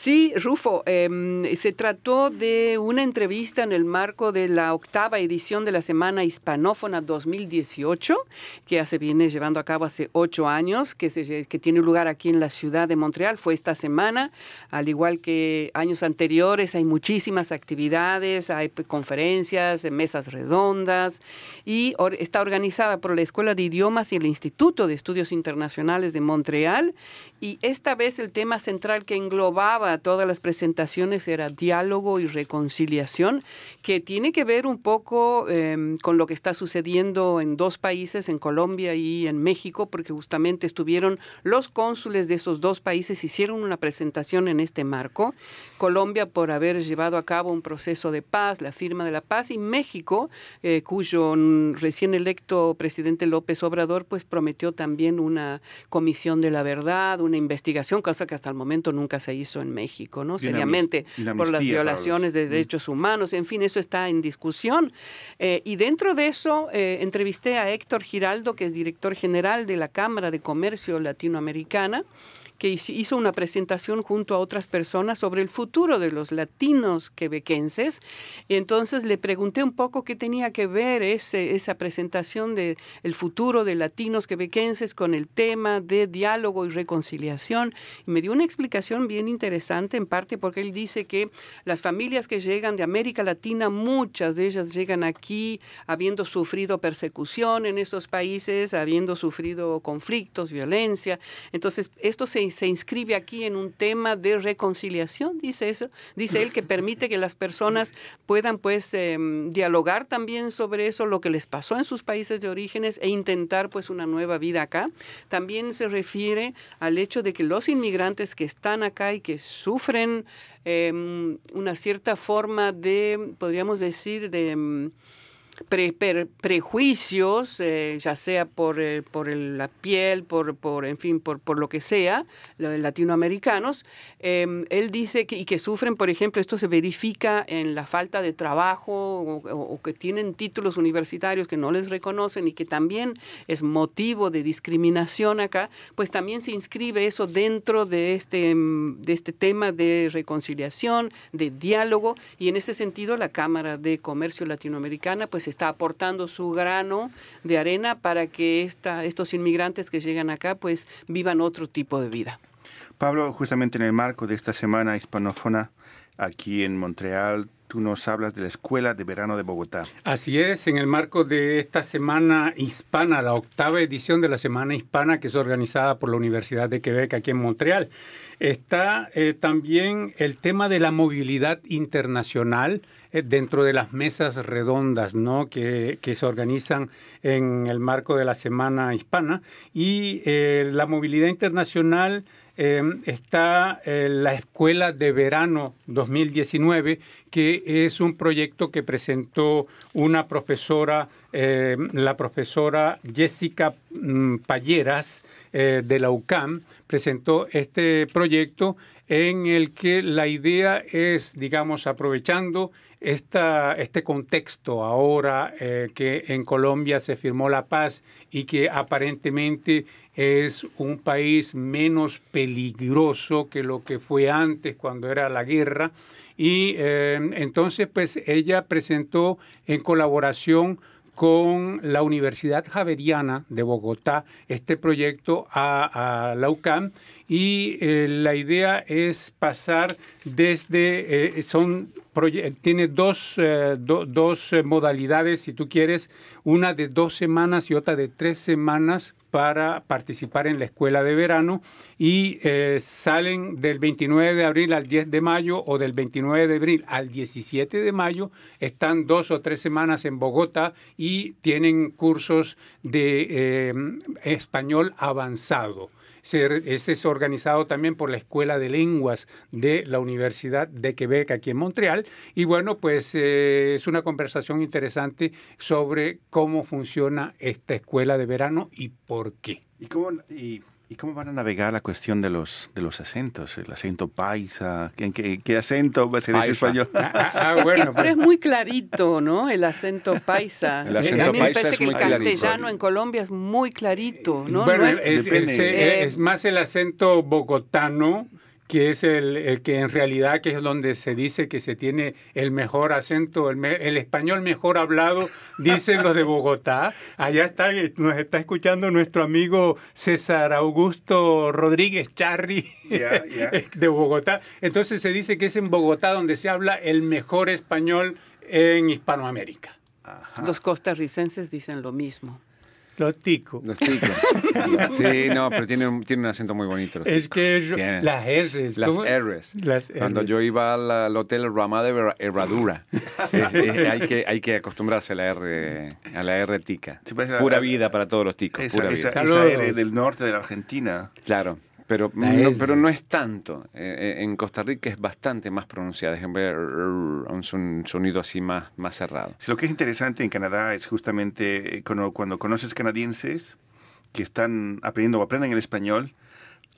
C: Sí, Rufo, em, se trató de una entrevista en el marco de la octava edición de la Semana Hispanófona 2018, que se viene llevando a cabo hace ocho años, que, se, que tiene lugar aquí en la ciudad de Montreal. Fue esta semana, al igual que años anteriores, hay muchísimas actividades, hay conferencias, mesas redondas, y está organizada por la Escuela de Idiomas y el Instituto de Estudios Internacionales de Montreal. Y esta vez el tema central que englobaba a todas las presentaciones era diálogo y reconciliación, que tiene que ver un poco em, con lo que está sucediendo en dos países, en Colombia y en México, porque justamente estuvieron los cónsules de esos dos países, hicieron una presentación en este marco. Colombia por haber llevado a cabo un proceso de paz, la firma de la paz, y México, eh, cuyo recién electo presidente López Obrador, pues prometió también una comisión de la verdad, una investigación, cosa que hasta el momento nunca se hizo en México, ¿no? Seriamente, por las violaciones de derechos humanos, en fin, eso está en discusión. Eh, y dentro de eso, eh, entrevisté a Héctor Giraldo, que es director general de la Cámara de Comercio Latinoamericana, que hizo una presentación junto a otras personas sobre el futuro de los latinos quebequenses. Y entonces le pregunté un poco qué tenía que ver ese, esa presentación de el futuro de latinos quebequenses con el tema de diálogo y reconciliación. Y me dio una explicación bien interesante, en parte porque él dice que las familias que llegan de América Latina, muchas de ellas llegan aquí habiendo sufrido persecución en esos países, habiendo sufrido conflictos, violencia. Entonces, esto se se inscribe aquí en un tema de reconciliación, dice eso, dice él que permite que las personas puedan pues em, dialogar también sobre eso, lo que les pasó en sus países de orígenes e intentar pues una nueva vida acá. También se refiere al hecho de que los inmigrantes que están acá y que sufren em, una cierta forma de, podríamos decir, de em, prejuicios, eh, ya sea por, eh, por la piel, por, por, en fin, por, por lo que sea, los latinoamericanos, em, él dice que, y que sufren, por ejemplo, esto se verifica en la falta de trabajo o, que tienen títulos universitarios que no les reconocen y que también es motivo de discriminación acá, pues también se inscribe eso dentro de este, em, de este tema de reconciliación, de diálogo, y en ese sentido la Cámara de Comercio Latinoamericana pues está aportando su grano de arena para que esta, estos inmigrantes que llegan acá pues vivan otro tipo de vida.
A: Pablo, justamente en el marco de esta semana hispanófona aquí en Montreal, tú nos hablas de la Escuela de Verano de Bogotá.
B: Así es, en el marco de esta Semana Hispana, la octava edición de la Semana Hispana que es organizada por la Universidad de Quebec aquí en Montreal. Está eh, también el tema de la movilidad internacional eh, dentro de las mesas redondas ¿no? que, se organizan en el marco de la Semana Hispana. Y eh, la movilidad internacional está la Escuela de Verano 2019, que es un proyecto que presentó una profesora, la profesora Jessica mm, Palleras de la UCAM, presentó este proyecto en el que la idea es, digamos, aprovechando esta, este contexto ahora eh, que en Colombia se firmó la paz y que aparentemente es un país menos peligroso que lo que fue antes cuando era la guerra. Y eh, entonces, pues ella presentó en colaboración con la Universidad Javeriana de Bogotá este proyecto a, la UCAM y eh, la idea es pasar desde, eh, son tiene dos, eh, dos modalidades, si tú quieres, una de dos semanas y otra de tres semanas para participar en la escuela de verano y salen del 29 de abril al 10 de mayo o del 29 de abril al 17 de mayo, están dos o tres semanas en Bogotá y tienen cursos de español avanzado. Este es organizado también por la Escuela de Lenguas de la Universidad de Quebec aquí en Montreal. Y bueno, pues eh, es una conversación interesante sobre cómo funciona esta escuela de verano y por qué.
A: ¿Y cómo, ¿Y cómo van a navegar la cuestión de los, de los acentos? El acento paisa, ¿qué, qué, acento va a ser ese español?
C: Ah, ah, ah, es bueno, pero es muy clarito, ¿no? El acento paisa. El acento a mí me parece que el castellano en Colombia es muy clarito, ¿no?
B: Bueno, es, es, más el acento bogotano que es el, que en realidad que es donde se dice que se tiene el mejor acento, el, el, español mejor hablado, dicen los de Bogotá. Allá está, nos está escuchando nuestro amigo César Augusto Rodríguez Charri de Bogotá. Entonces se dice que es en Bogotá donde se habla el mejor español en Hispanoamérica.
C: Los costarricenses dicen lo mismo.
B: Los ticos.
D: Los ticos. sí, no, pero tiene un, tiene un acento muy bonito. los
B: Es que yo- las R's.
D: Las. R's.
B: Las
D: Cuando
B: R's.
D: yo iba al, al hotel Ramada de Herra- Herradura, eh, eh, hay, que, hay que acostumbrarse a la R, a la R tica.
A: Sí, pues,
D: Pura vida para todos los ticos.
A: Esa,
D: pura
A: esa,
D: vida.
A: esa. R del norte de la Argentina.
D: Claro, pero no, pero no es tanto. Eh, eh, en Costa Rica es bastante más pronunciada. Es un son- sonido así más, más cerrado.
A: Lo que es interesante en Canadá es justamente eh, cuando, cuando conoces canadienses que están aprendiendo o aprenden el español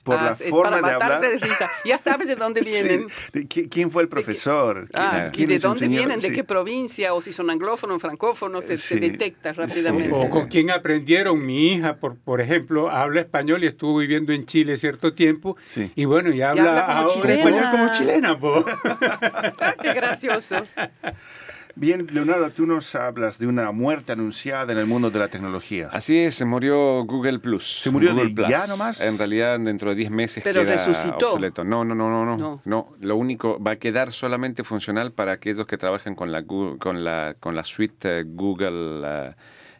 A: por
C: Ah,
A: la
C: es
A: forma
C: para
A: de hablar.
C: de risa. Ya sabes de dónde vienen.
A: Sí. ¿De qui- ¿Quién fue el profesor? ¿Quién-
C: Ah,
A: quién
C: y de dónde
A: enseñó?
C: vienen, de
A: Sí.
C: qué provincia, o si son anglófonos, francófonos, se, se
A: Sí.
C: detecta rápidamente.
B: O con quién aprendieron. Mi hija, por, por ejemplo, habla español y estuvo viviendo en Chile cierto tiempo.
A: Sí.
B: Y bueno, y habla,
C: habla como
B: ahora
C: chilena.
B: español como chilena. po.
C: Ah, qué gracioso.
A: Bien, Leonardo, tú nos hablas de una muerte anunciada en el mundo de la tecnología.
D: Así es, se murió Google Plus.
A: ¿Se murió
D: Google
A: de
D: Plus.
A: ya nomás?
D: En realidad, dentro de 10 meses
C: Pero
D: queda
C: resucitó.
D: obsoleto. No, no, no, no, no,
C: No.
D: no. Lo único va a quedar solamente funcional para aquellos que trabajan con la con la con la suite eh, Google, eh,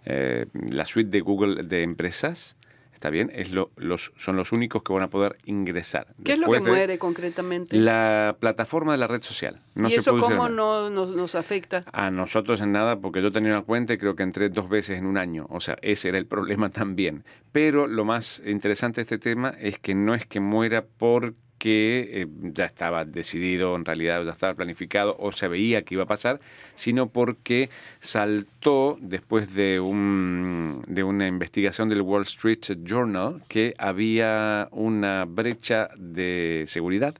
D: eh, la suite de Google de empresas. Está bien, es lo, los, son los únicos que van a poder ingresar.
C: ¿Qué es lo que
D: Después de
C: muere concretamente?
D: La plataforma de la red social. No
C: ¿Y
D: se
C: eso cómo no, nos, nos afecta?
D: A nosotros en nada, porque yo tenía una cuenta y creo que entré dos veces en un año. O sea, ese era el problema también. Pero lo más interesante de este tema es que no es que muera porque eh, ya estaba decidido, en realidad ya estaba planificado o se veía que iba a pasar, sino porque saltó después de, un, de una investigación del Wall Street Journal que había una brecha de seguridad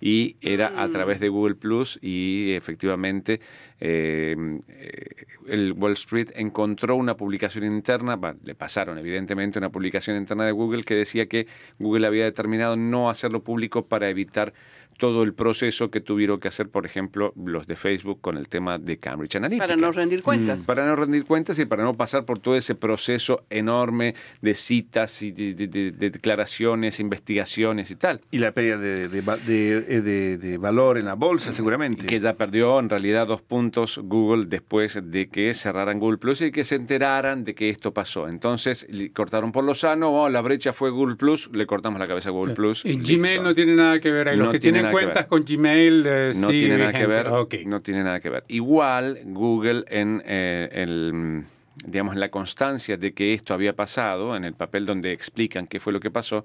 D: y era a través de Google Plus y efectivamente eh, eh, el Wall Street encontró una publicación interna, bueno, le pasaron evidentemente una publicación interna de Google que decía que Google había determinado no hacerlo público para evitar todo el proceso que tuvieron que hacer, por ejemplo, los de Facebook con el tema de Cambridge Analytica.
C: Para no rendir cuentas.
D: Para no rendir cuentas y para no pasar por todo ese proceso enorme de citas y de, de- de- de declaraciones, investigaciones y tal.
A: Y la pérdida de, de va- de- eh, de- de valor en la bolsa, seguramente.
D: que ya perdió en realidad dos puntos Google después de que cerraran Google Plus y que se enteraran de que esto pasó. Entonces le cortaron por lo sano, oh, la brecha fue Google Plus, le cortamos la cabeza a Google Plus.
B: Y. Gmail no tiene nada que ver ahí. Los
D: No
B: que
D: tiene
B: tienen
D: nada que
B: cuentas
D: ver.
B: con Gmail eh,
D: no
B: sí,
D: tiene nada que ver.
B: Ok.
D: No tiene nada que ver. Igual Google en eh, el digamos la constancia de que esto había pasado, en el papel donde explican qué fue lo que pasó,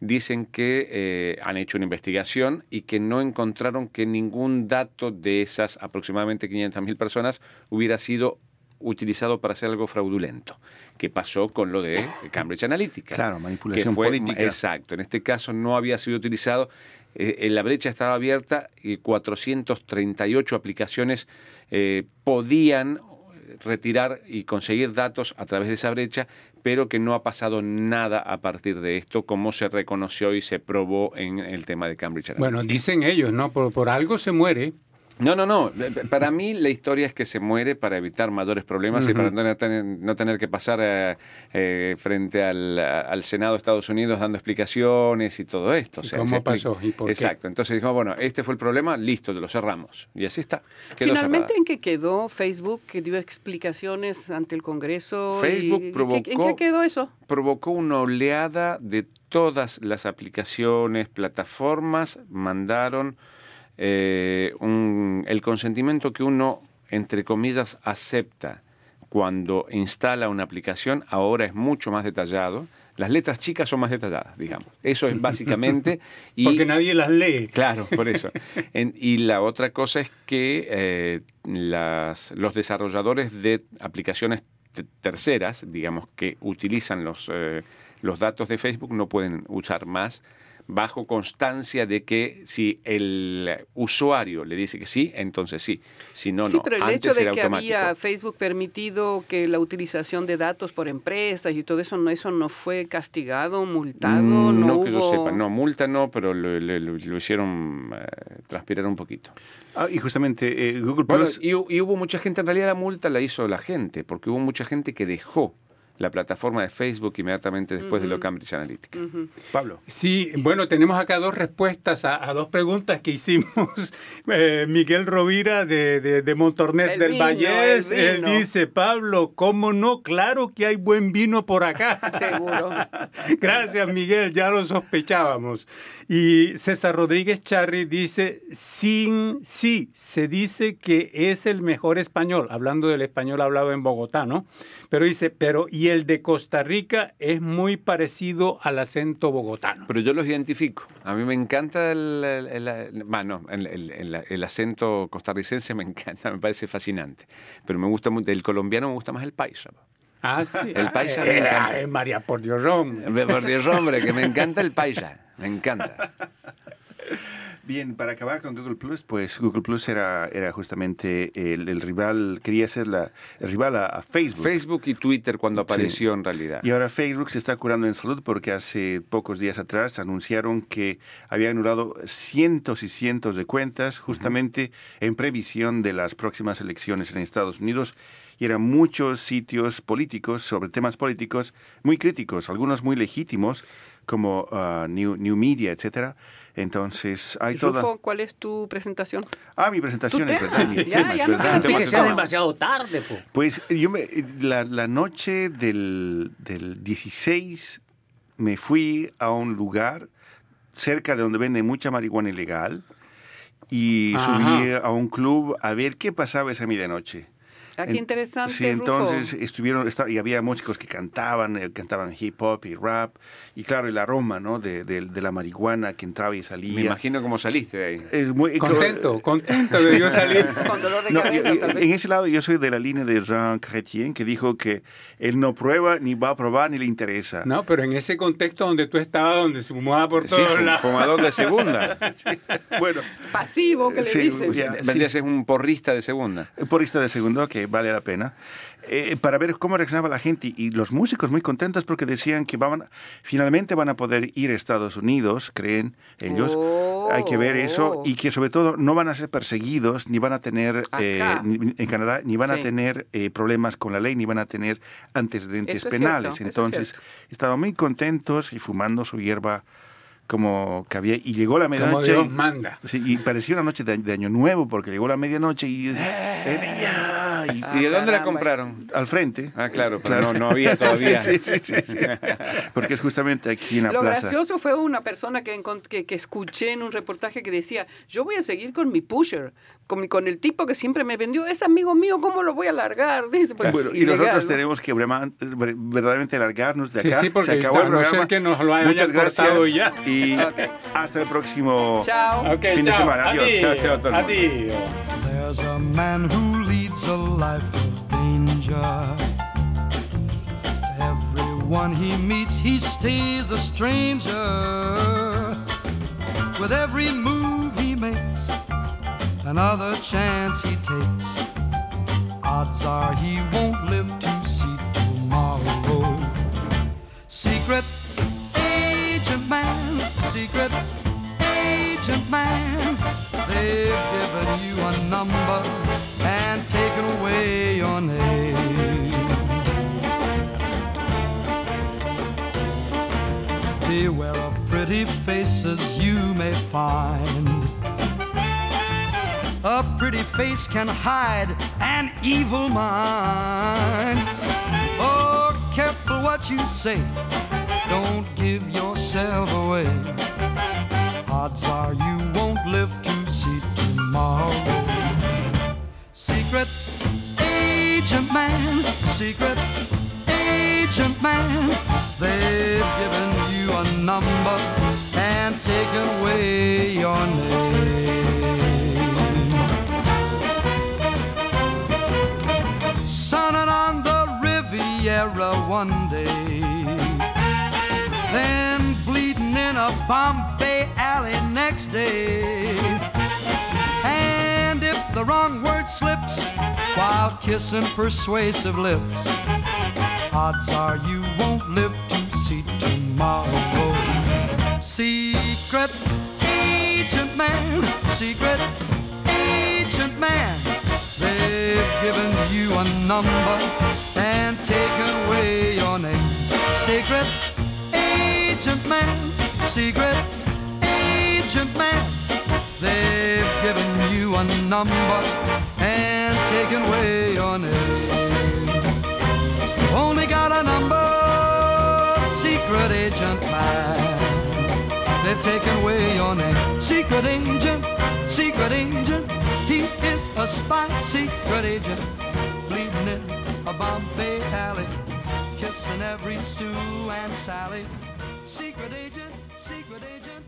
D: dicen que eh, han hecho una investigación y que no encontraron que ningún dato de esas aproximadamente 500.000 personas hubiera sido utilizado para hacer algo fraudulento, que pasó con lo de Cambridge Analytica.
A: Claro,
D: que
A: manipulación
D: fue-
A: política.
D: Exacto, en este caso no había sido utilizado, eh, eh, la brecha estaba abierta y 438 aplicaciones eh, podían retirar y conseguir datos a través de esa brecha, pero que no ha pasado nada a partir de esto, como se reconoció y se probó en el tema de Cambridge Analytica.
B: Bueno, dicen ellos, ¿no? Por, por algo se muere.
D: No, no, no. Para mí la historia es que se muere para evitar mayores problemas y para no tener, no tener que pasar eh, eh, frente al, al Senado de Estados Unidos dando explicaciones y todo esto. O
B: ¿Y
D: sea,
B: cómo pasó? ¿Y por qué?
D: Exacto. Entonces dijimos, bueno, este fue el problema, listo, lo cerramos. Y así está. Quedó
C: Finalmente,
D: cerrada.
C: ¿en qué quedó Facebook que dio explicaciones ante el Congreso?
D: Facebook
C: y- ¿en qué- ¿En
D: provocó-
C: qué quedó eso?
D: provocó una oleada de todas las aplicaciones, plataformas, mandaron eh, un- el consentimiento que uno, entre comillas, acepta cuando instala una aplicación, ahora es mucho más detallado. Las letras chicas son más detalladas, digamos. Eso es básicamente... y,
B: Porque nadie las lee.
D: Claro, por eso. En- y la otra cosa es que eh, las, los desarrolladores de aplicaciones te- terceras, digamos, que utilizan los, eh, los datos de Facebook, no pueden usar más bajo constancia de que si el usuario le dice que sí, entonces sí. Si no,
C: sí,
D: no.
C: pero el
D: Antes
C: hecho de
D: era
C: que
D: automático.
C: había Facebook permitido que la utilización de datos por empresas y todo eso, no, eso no fue castigado, multado,
D: Mm,
C: no,
D: no que yo sepa, no, multa no, pero lo, lo- lo- lo hicieron eh, transpirar un poquito.
A: Ah, y justamente eh, Google
D: Bueno,
A: Plus.
D: y, hu- y hubo mucha gente, en realidad la multa la hizo la gente, porque hubo mucha gente que dejó la plataforma de Facebook inmediatamente después de lo Cambridge Analytica.
A: Pablo.
B: Sí, bueno, tenemos acá dos respuestas a, a dos preguntas que hicimos. Eh, Miguel Rovira de, de, de Montornés
C: El
B: del
C: vino,
B: Vallés, él dice, Pablo, ¿cómo no? Claro que hay buen vino por acá.
C: Seguro.
B: Gracias, Miguel, ya lo sospechábamos. Y César Rodríguez Charri dice, sin, sí, se dice que es el mejor español, hablando del español hablado en Bogotá, ¿no? Pero dice, pero y el de Costa Rica es muy parecido al acento bogotano.
D: Pero yo los identifico. A mí me encanta el, el, el- bueno, el- acento costarricense, me encanta, me parece fascinante. Pero me gusta mucho, el colombiano me gusta más el paisa.
B: Ah, sí.
D: El paisa
B: Ah,
D: me
B: eh,
D: encanta.
B: eh, María por Dios, hombre.
D: Por Dios, hombre, que me encanta el paisa. Me encanta.
A: Bien, para acabar con Google Plus, pues Google Plus era, era justamente el, el rival, quería ser la, el rival a, a Facebook.
D: Facebook y Twitter cuando
A: Sí.
D: apareció en realidad.
A: Y ahora Facebook se está curando en salud porque hace pocos días atrás anunciaron que había anulado cientos y cientos de cuentas justamente en previsión de las próximas elecciones en Estados Unidos. Y eran muchos sitios políticos sobre temas políticos muy críticos, algunos muy legítimos, como ah, New, New Media, etcétera. Entonces, hay toda...
C: ¿cuál es tu presentación?
A: Ah, mi presentación es verdad, mi
C: Ya,
A: tema,
C: ya
A: es
C: no
A: verdad.
C: te-
D: que sea
B: demasiado tarde, po.
A: Pues yo me, la, la noche del, del 16 me fui a un lugar cerca de donde venden mucha marihuana ilegal y
B: Ajá.
A: subí a un club a ver qué pasaba esa medianoche.
C: Ah, qué interesante,
A: Sí, entonces
C: Rufo.
A: estuvieron, y había músicos que cantaban, eh, cantaban hip hop y rap, y claro, el aroma, ¿no? De, de- de la marihuana que entraba y salía.
D: Me imagino cómo saliste de ahí.
A: Es muy,
B: Contento, contento de yo salir.
C: Con dolor de
A: No,
C: cabeza, tal vez.
A: en ese lado yo soy de la línea de Jean Chrétien, que dijo que él no prueba, ni va a probar, ni le interesa.
B: No, pero en ese contexto donde tú estabas, donde se fumaba por
D: Sí,
B: todos
D: fu-
B: lados.
D: fumador de segunda.
A: Bueno,
C: Pasivo, que le
A: Sí,
C: dicen.
D: a ser un porrista de segunda.
A: porrista de segundo, que vale la pena, eh, para ver cómo reaccionaba la gente. Y los músicos muy contentos porque decían que van, finalmente van a poder ir a Estados Unidos, creen ellos.
C: Oh.
A: Hay que ver eso. Y que sobre todo no van a ser perseguidos, ni van a tener, eh, ni- en Canadá, ni van a tener eh, problemas con la ley, ni van a tener antecedentes
C: Eso es
A: penales.
C: cierto, eso es
A: Entonces, estaban muy contentos y fumando su hierba como que había. Y llegó la
B: Como
A: medianoche.
B: Dios manda.
A: Sí, y parecía una noche de, de Año Nuevo porque llegó la medianoche y, eh, ya, y-
C: Ah,
D: ¿Y de dónde la compraron?
A: al frente.
D: Ah, claro, pero No, no había todavía.
A: Sí, sí, sí, sí, sí. Porque es justamente aquí en la
C: Lo
A: plaza.
C: gracioso fue una persona que, que, que escuché en un reportaje que decía, yo voy a seguir con mi pusher, con, mi- con el tipo que siempre me vendió, es amigo mío, ¿cómo lo voy a largar? Dice, pues,
A: Bueno, y
C: ilegal,
A: nosotros
C: ¿no?
A: tenemos que verdaderamente largarnos de acá.
B: sí, porque
A: Se acabó el programa.
B: que nos lo hayan
A: Muchas
B: cortado
A: gracias.
B: y ya.
A: Y hasta el próximo.
C: Chao.
B: Ok,
A: Fin de semana, adiós.
B: Adiós.
D: Chao, chao, todo.
B: Adiós.
H: There's a man who leads a life of danger. Everyone he meets, he stays a stranger. With every move he makes, another chance he takes. Odds are he won't live to see tomorrow. Secret agent man, secret agent man. They've given you a number and taken away your name. Beware of pretty faces you may find. A pretty face can hide an evil mind. Oh, careful what you say. Don't give yourself away. Odds are you won't live to see tomorrow. Secret agent man, secret agent man. They've given you a number and taken away your name. Sunning on the Riviera one day in a Bombay alley next day. And if the wrong word slips while kissing persuasive lips, odds are you won't live to see tomorrow. Secret agent man, secret agent man, they've given you a number and taken away your name. Secret agent man, secret agent man. They've given you a number and taken away your name. Only got a number, secret agent man. They've taken away your name. Secret agent, secret agent. He is a spy, secret agent. Bleeding in a Bombay alley, kissing every Sue and Sally. Secret agent, secret agent.